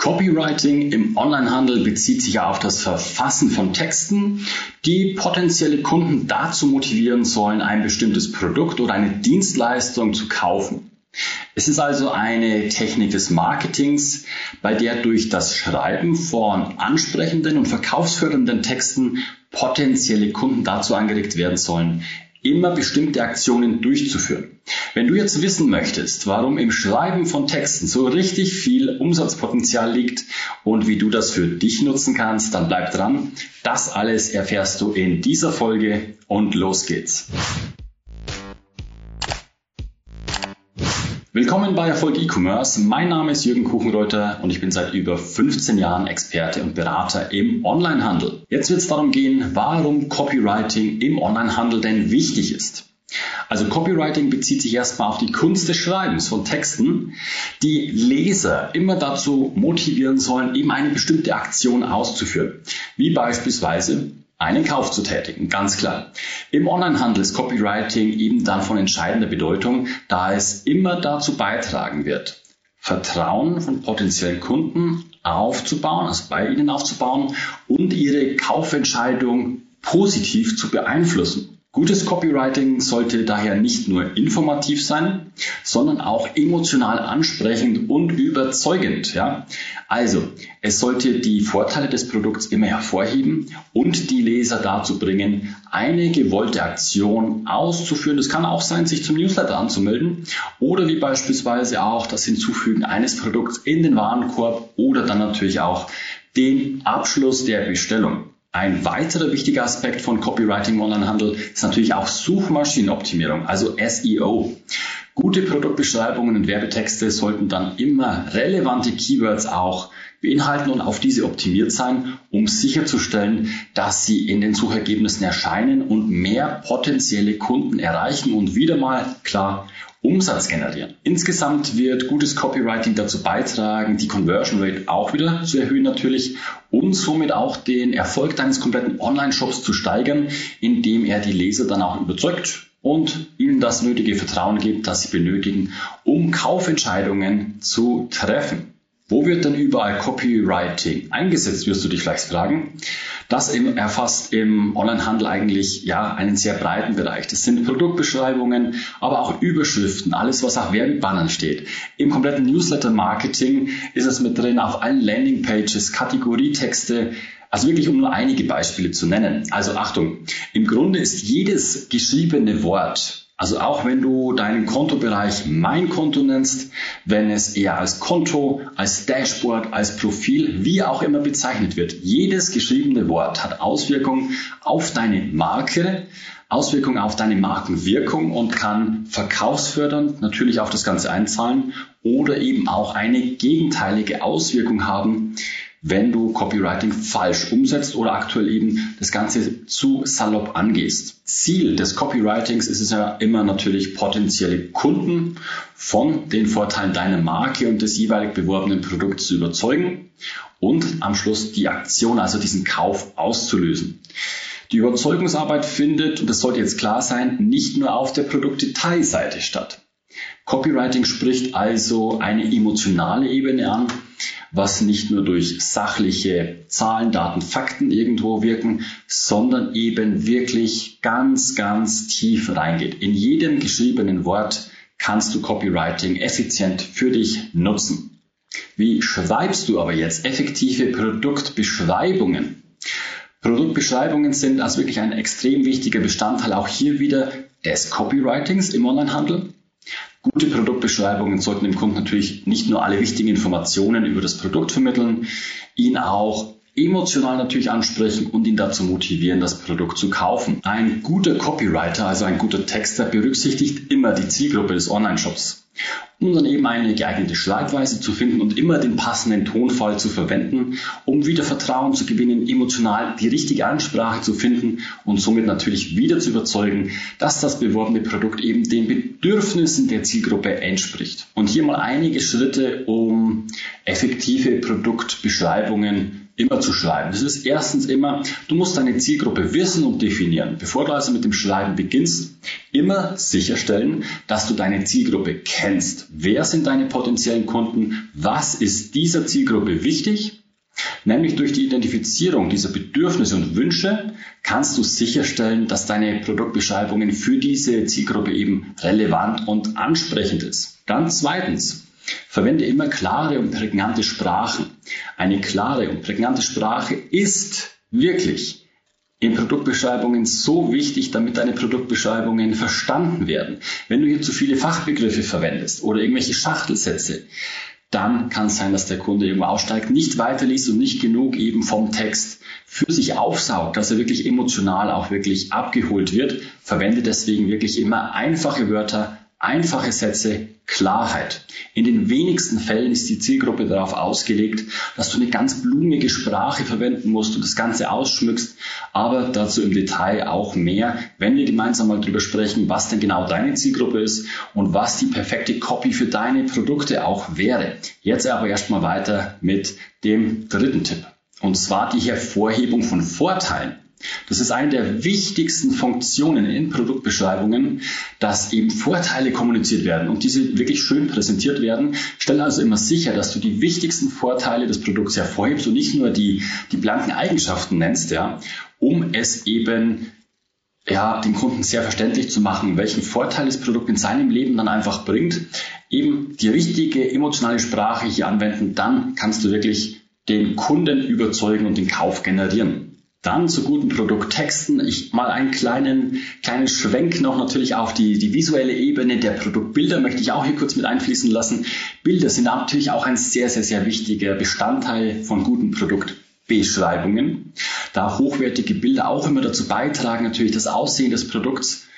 Copywriting im Onlinehandel bezieht sich ja auf das Verfassen von Texten, die potenzielle Kunden dazu motivieren sollen, ein bestimmtes Produkt oder eine Dienstleistung zu kaufen. Es ist also eine Technik des Marketings, bei der durch das Schreiben von ansprechenden und verkaufsfördernden Texten potenzielle Kunden dazu angeregt werden sollen, immer bestimmte Aktionen durchzuführen. Wenn du jetzt wissen möchtest, warum im Schreiben von Texten so richtig viel Umsatzpotenzial liegt und wie du das für dich nutzen kannst, dann bleib dran. Das alles erfährst du in dieser Folge und los geht's. Willkommen bei Erfolg E-Commerce. Mein Name ist Jürgen Kuchenreuter und ich bin seit über 15 Jahren Experte und Berater im Onlinehandel. Jetzt wird es darum gehen, warum Copywriting im Onlinehandel denn wichtig ist. Also Copywriting bezieht sich erstmal auf die Kunst des Schreibens von Texten, die Leser immer dazu motivieren sollen, eben eine bestimmte Aktion auszuführen. Wie beispielsweise einen Kauf zu tätigen, ganz klar. Im Onlinehandel ist Copywriting eben dann von entscheidender Bedeutung, da es immer dazu beitragen wird, Vertrauen von potenziellen Kunden aufzubauen, also bei ihnen aufzubauen und ihre Kaufentscheidung positiv zu beeinflussen. Gutes Copywriting sollte daher nicht nur informativ sein, sondern auch emotional ansprechend und überzeugend. Ja? Also, es sollte die Vorteile des Produkts immer hervorheben und die Leser dazu bringen, eine gewollte Aktion auszuführen. Das kann auch sein, sich zum Newsletter anzumelden oder wie beispielsweise auch das Hinzufügen eines Produkts in den Warenkorb oder dann natürlich auch den Abschluss der Bestellung. Ein weiterer wichtiger Aspekt von Copywriting im Onlinehandel ist natürlich auch Suchmaschinenoptimierung, also SEO. Gute Produktbeschreibungen und Werbetexte sollten dann immer relevante Keywords auch beinhalten und auf diese optimiert sein, um sicherzustellen, dass sie in den Suchergebnissen erscheinen und mehr potenzielle Kunden erreichen und wieder mal klar Umsatz generieren. Insgesamt wird gutes Copywriting dazu beitragen, die Conversion Rate auch wieder zu erhöhen natürlich und somit auch den Erfolg deines kompletten Online-Shops zu steigern, indem er die Leser dann auch überzeugt und ihnen das nötige Vertrauen gibt, das sie benötigen, um Kaufentscheidungen zu treffen. Wo wird denn überall Copywriting eingesetzt, wirst du dich vielleicht fragen. Das erfasst im Onlinehandel eigentlich ja einen sehr breiten Bereich. Das sind Produktbeschreibungen, aber auch Überschriften, alles was auf Werbebannern steht. Im kompletten Newsletter-Marketing ist es mit drin, auf allen Landingpages, Kategorietexte, also wirklich um nur einige Beispiele zu nennen. Also Achtung, im Grunde ist jedes geschriebene Wort also auch wenn du deinen Kontobereich Mein Konto nennst, wenn es eher als Konto, als Dashboard, als Profil, wie auch immer bezeichnet wird, jedes geschriebene Wort hat Auswirkungen auf deine Marke, Auswirkungen auf deine Markenwirkung und kann verkaufsfördernd natürlich auf das Ganze einzahlen oder eben auch eine gegenteilige Auswirkung haben, wenn du Copywriting falsch umsetzt oder aktuell eben das Ganze zu salopp angehst. Ziel des Copywritings ist es ja immer natürlich potenzielle Kunden von den Vorteilen deiner Marke und des jeweilig beworbenen Produkts zu überzeugen und am Schluss die Aktion, also diesen Kauf auszulösen. Die Überzeugungsarbeit findet, und das sollte jetzt klar sein, nicht nur auf der Produktdetailseite statt. Copywriting spricht also eine emotionale Ebene an, was nicht nur durch sachliche Zahlen, Daten, Fakten irgendwo wirken, sondern eben wirklich ganz, ganz tief reingeht. In jedem geschriebenen Wort kannst du Copywriting effizient für dich nutzen. Wie schreibst du aber jetzt effektive Produktbeschreibungen? Produktbeschreibungen sind also wirklich ein extrem wichtiger Bestandteil auch hier wieder des Copywritings im Onlinehandel. Gute Produktbeschreibungen sollten dem Kunden natürlich nicht nur alle wichtigen Informationen über das Produkt vermitteln, ihn auch emotional natürlich ansprechen und ihn dazu motivieren, das Produkt zu kaufen. Ein guter Copywriter, also ein guter Texter, berücksichtigt immer die Zielgruppe des Online-Shops um dann eben eine geeignete Schreibweise zu finden und immer den passenden Tonfall zu verwenden, um wieder Vertrauen zu gewinnen, emotional die richtige Ansprache zu finden und somit natürlich wieder zu überzeugen, dass das beworbene Produkt eben den Bedürfnissen der Zielgruppe entspricht. Und hier mal einige Schritte, um effektive Produktbeschreibungen immer zu schreiben. Das ist erstens immer, du musst deine Zielgruppe wissen und definieren. Bevor du also mit dem Schreiben beginnst, immer sicherstellen, dass du deine Zielgruppe kennst. Wer sind deine potenziellen Kunden? Was ist dieser Zielgruppe wichtig? Nämlich durch die Identifizierung dieser Bedürfnisse und Wünsche kannst du sicherstellen, dass deine Produktbeschreibungen für diese Zielgruppe eben relevant und ansprechend ist. Dann zweitens, Verwende immer klare und prägnante Sprachen. Eine klare und prägnante Sprache ist wirklich in Produktbeschreibungen so wichtig, damit deine Produktbeschreibungen verstanden werden. Wenn du hier zu viele Fachbegriffe verwendest oder irgendwelche Schachtelsätze, dann kann es sein, dass der Kunde irgendwo aussteigt, nicht weiterliest und nicht genug eben vom Text für sich aufsaugt, dass er wirklich emotional auch wirklich abgeholt wird. Verwende deswegen wirklich immer einfache Wörter, einfache Sätze, Klarheit. In den wenigsten Fällen ist die Zielgruppe darauf ausgelegt, dass du eine ganz blumige Sprache verwenden musst und das Ganze ausschmückst, aber dazu im Detail auch mehr, wenn wir gemeinsam mal drüber sprechen, was denn genau deine Zielgruppe ist und was die perfekte Copy für deine Produkte auch wäre. Jetzt aber erstmal weiter mit dem dritten Tipp. Und zwar die Hervorhebung von Vorteilen. Das ist eine der wichtigsten Funktionen in Produktbeschreibungen, dass eben Vorteile kommuniziert werden und diese wirklich schön präsentiert werden. Stell also immer sicher, dass du die wichtigsten Vorteile des Produkts hervorhebst und nicht nur die, die blanken Eigenschaften nennst, ja, um es eben ja, den Kunden sehr verständlich zu machen, welchen Vorteil das Produkt in seinem Leben dann einfach bringt. Eben die richtige emotionale Sprache hier anwenden, dann kannst du wirklich den Kunden überzeugen und den Kauf generieren. Dann zu guten Produkttexten. Ich mal einen kleinen, kleinen Schwenk noch natürlich auf die, die visuelle Ebene der Produktbilder möchte ich auch hier kurz mit einfließen lassen. Bilder sind natürlich auch ein sehr, sehr, sehr wichtiger Bestandteil von guten Produktbeschreibungen, da hochwertige Bilder auch immer dazu beitragen, natürlich das Aussehen des Produkts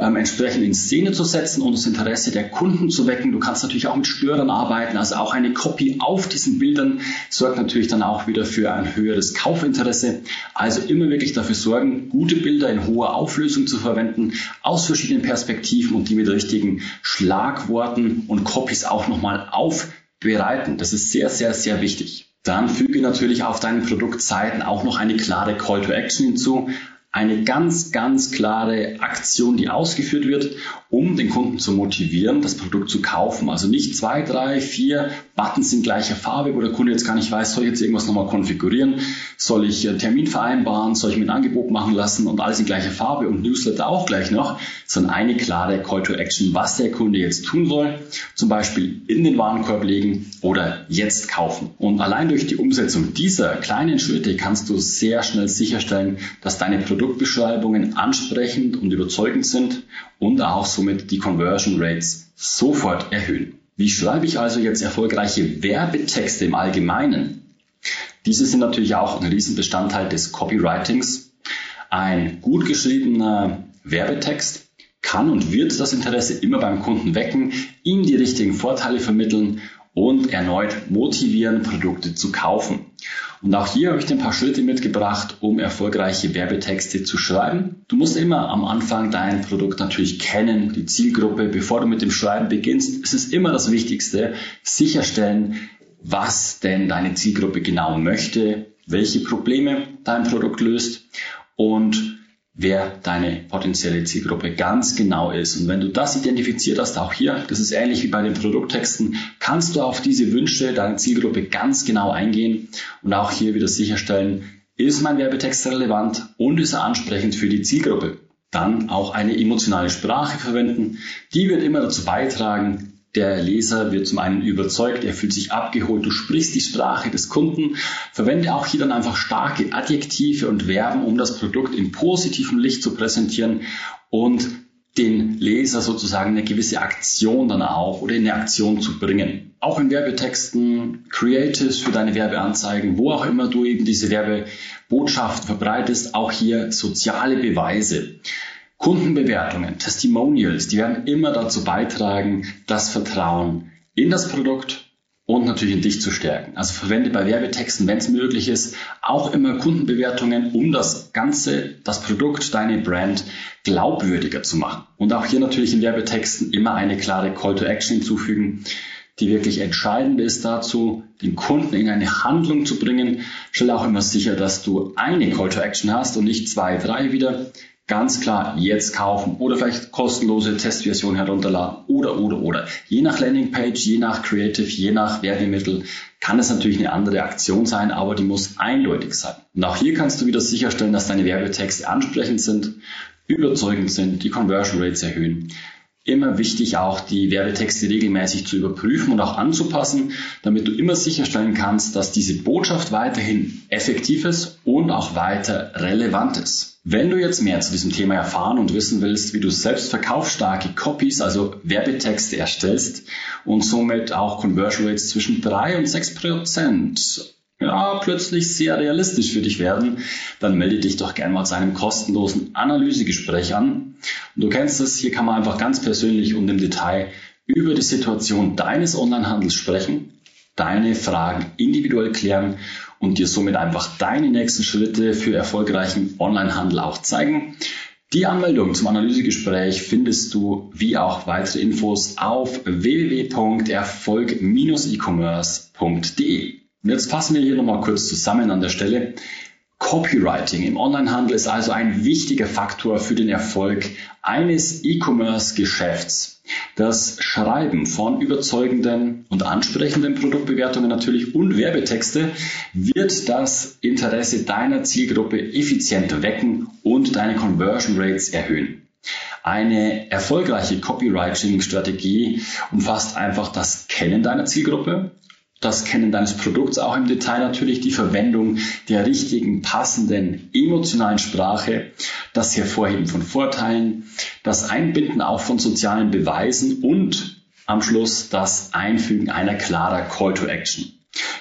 ähm, entsprechend in Szene zu setzen und das Interesse der Kunden zu wecken. Du kannst natürlich auch mit Störern arbeiten, also auch eine Copy auf diesen Bildern sorgt natürlich dann auch wieder für ein höheres Kaufinteresse. Also immer wirklich dafür sorgen, gute Bilder in hoher Auflösung zu verwenden, aus verschiedenen Perspektiven und die mit richtigen Schlagworten und Copies auch nochmal aufbereiten. Das ist sehr, sehr, sehr wichtig. Dann füge natürlich auf deinen Produktseiten auch noch eine klare Call to Action hinzu eine ganz, ganz klare Aktion, die ausgeführt wird, um den Kunden zu motivieren, das Produkt zu kaufen. Also nicht zwei, drei, vier Buttons in gleicher Farbe, wo der Kunde jetzt gar nicht weiß, soll ich jetzt irgendwas nochmal konfigurieren, soll ich einen Termin vereinbaren, soll ich mir ein Angebot machen lassen und alles in gleicher Farbe und Newsletter auch gleich noch, sondern eine klare Call to Action, was der Kunde jetzt tun soll. Zum Beispiel in den Warenkorb legen oder jetzt kaufen. Und allein durch die Umsetzung dieser kleinen Schritte kannst du sehr schnell sicherstellen, dass deine Produkte Produktbeschreibungen ansprechend und überzeugend sind und auch somit die Conversion Rates sofort erhöhen. Wie schreibe ich also jetzt erfolgreiche Werbetexte im Allgemeinen? Diese sind natürlich auch ein Riesenbestandteil des Copywritings. Ein gut geschriebener Werbetext kann und wird das Interesse immer beim Kunden wecken, ihm die richtigen Vorteile vermitteln und erneut motivieren, Produkte zu kaufen. Und auch hier habe ich dir ein paar Schritte mitgebracht, um erfolgreiche Werbetexte zu schreiben. Du musst immer am Anfang dein Produkt natürlich kennen, die Zielgruppe. Bevor du mit dem Schreiben beginnst, ist es immer das Wichtigste, sicherstellen, was denn deine Zielgruppe genau möchte, welche Probleme dein Produkt löst und wer deine potenzielle Zielgruppe ganz genau ist. Und wenn du das identifiziert hast, auch hier, das ist ähnlich wie bei den Produkttexten, kannst du auf diese Wünsche deiner Zielgruppe ganz genau eingehen und auch hier wieder sicherstellen, ist mein Werbetext relevant und ist er ansprechend für die Zielgruppe. Dann auch eine emotionale Sprache verwenden. Die wird immer dazu beitragen, der Leser wird zum einen überzeugt, er fühlt sich abgeholt, du sprichst die Sprache des Kunden. Verwende auch hier dann einfach starke Adjektive und Verben, um das Produkt in positivem Licht zu präsentieren und den Leser sozusagen eine gewisse Aktion dann auch oder in eine Aktion zu bringen. Auch in Werbetexten, Creatives für deine Werbeanzeigen, wo auch immer du eben diese Werbebotschaft verbreitest, auch hier soziale Beweise. Kundenbewertungen, Testimonials, die werden immer dazu beitragen, das Vertrauen in das Produkt und natürlich in dich zu stärken. Also verwende bei Werbetexten, wenn es möglich ist, auch immer Kundenbewertungen, um das Ganze, das Produkt, deine Brand glaubwürdiger zu machen. Und auch hier natürlich in Werbetexten immer eine klare Call to Action hinzufügen, die wirklich entscheidend ist dazu, den Kunden in eine Handlung zu bringen. Stell auch immer sicher, dass du eine Call to Action hast und nicht zwei, drei wieder ganz klar jetzt kaufen oder vielleicht kostenlose Testversion herunterladen oder, oder, oder. Je nach Landingpage, je nach Creative, je nach Werbemittel kann es natürlich eine andere Aktion sein, aber die muss eindeutig sein. Und auch hier kannst du wieder sicherstellen, dass deine Werbetexte ansprechend sind, überzeugend sind, die Conversion Rates erhöhen. Immer wichtig auch die Werbetexte regelmäßig zu überprüfen und auch anzupassen, damit du immer sicherstellen kannst, dass diese Botschaft weiterhin effektiv ist und auch weiter relevant ist. Wenn du jetzt mehr zu diesem Thema erfahren und wissen willst, wie du selbst verkaufsstarke Copies, also Werbetexte erstellst und somit auch Conversion Rates zwischen 3 und 6 Prozent ja, plötzlich sehr realistisch für dich werden, dann melde dich doch gerne mal zu einem kostenlosen Analysegespräch an. Und du kennst es, hier kann man einfach ganz persönlich und im Detail über die Situation deines Onlinehandels sprechen, deine Fragen individuell klären und dir somit einfach deine nächsten Schritte für erfolgreichen Onlinehandel auch zeigen. Die Anmeldung zum Analysegespräch findest du wie auch weitere Infos auf www.erfolg-e-commerce.de. Und jetzt fassen wir hier nochmal kurz zusammen an der Stelle. Copywriting im Onlinehandel ist also ein wichtiger Faktor für den Erfolg eines E-Commerce-Geschäfts. Das Schreiben von überzeugenden und ansprechenden Produktbewertungen natürlich und Werbetexte wird das Interesse deiner Zielgruppe effizient wecken und deine Conversion Rates erhöhen. Eine erfolgreiche Copywriting-Strategie umfasst einfach das Kennen deiner Zielgruppe, das Kennen deines Produkts auch im Detail natürlich, die Verwendung der richtigen, passenden, emotionalen Sprache, das Hervorheben von Vorteilen, das Einbinden auch von sozialen Beweisen und am Schluss das Einfügen einer klarer Call to Action.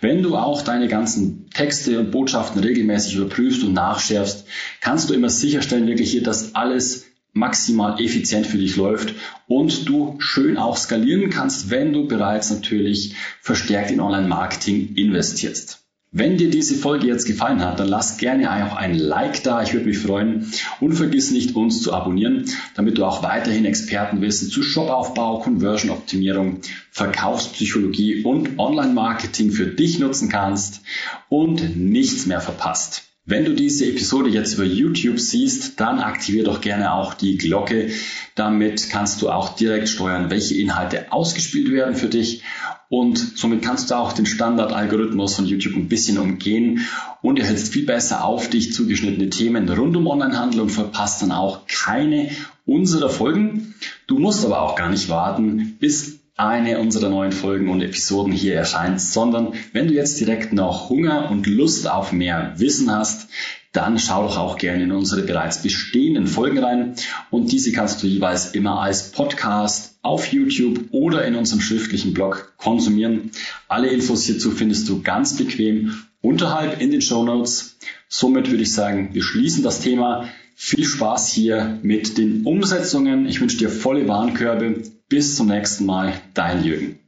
Wenn du auch deine ganzen Texte und Botschaften regelmäßig überprüfst und nachschärfst, kannst du immer sicherstellen, wirklich hier, dass alles maximal effizient für dich läuft und du schön auch skalieren kannst, wenn du bereits natürlich verstärkt in Online-Marketing investierst. Wenn dir diese Folge jetzt gefallen hat, dann lass gerne auch ein Like da. Ich würde mich freuen. Und vergiss nicht, uns zu abonnieren, damit du auch weiterhin Expertenwissen zu Shopaufbau, Conversion-Optimierung, Verkaufspsychologie und Online-Marketing für dich nutzen kannst und nichts mehr verpasst. Wenn du diese Episode jetzt über YouTube siehst, dann aktiviere doch gerne auch die Glocke. Damit kannst du auch direkt steuern, welche Inhalte ausgespielt werden für dich. Und somit kannst du auch den Standardalgorithmus von YouTube ein bisschen umgehen und erhältst viel besser auf dich zugeschnittene Themen rund um Onlinehandel und verpasst dann auch keine unserer Folgen. Du musst aber auch gar nicht warten, bis eine unserer neuen Folgen und Episoden hier erscheint, sondern wenn du jetzt direkt noch Hunger und Lust auf mehr Wissen hast, dann schau doch auch gerne in unsere bereits bestehenden Folgen rein und diese kannst du jeweils immer als Podcast auf YouTube oder in unserem schriftlichen Blog konsumieren. Alle Infos hierzu findest du ganz bequem unterhalb in den Show Notes. Somit würde ich sagen, wir schließen das Thema. Viel Spaß hier mit den Umsetzungen. Ich wünsche dir volle Warenkörbe bis zum nächsten Mal, dein Jürgen.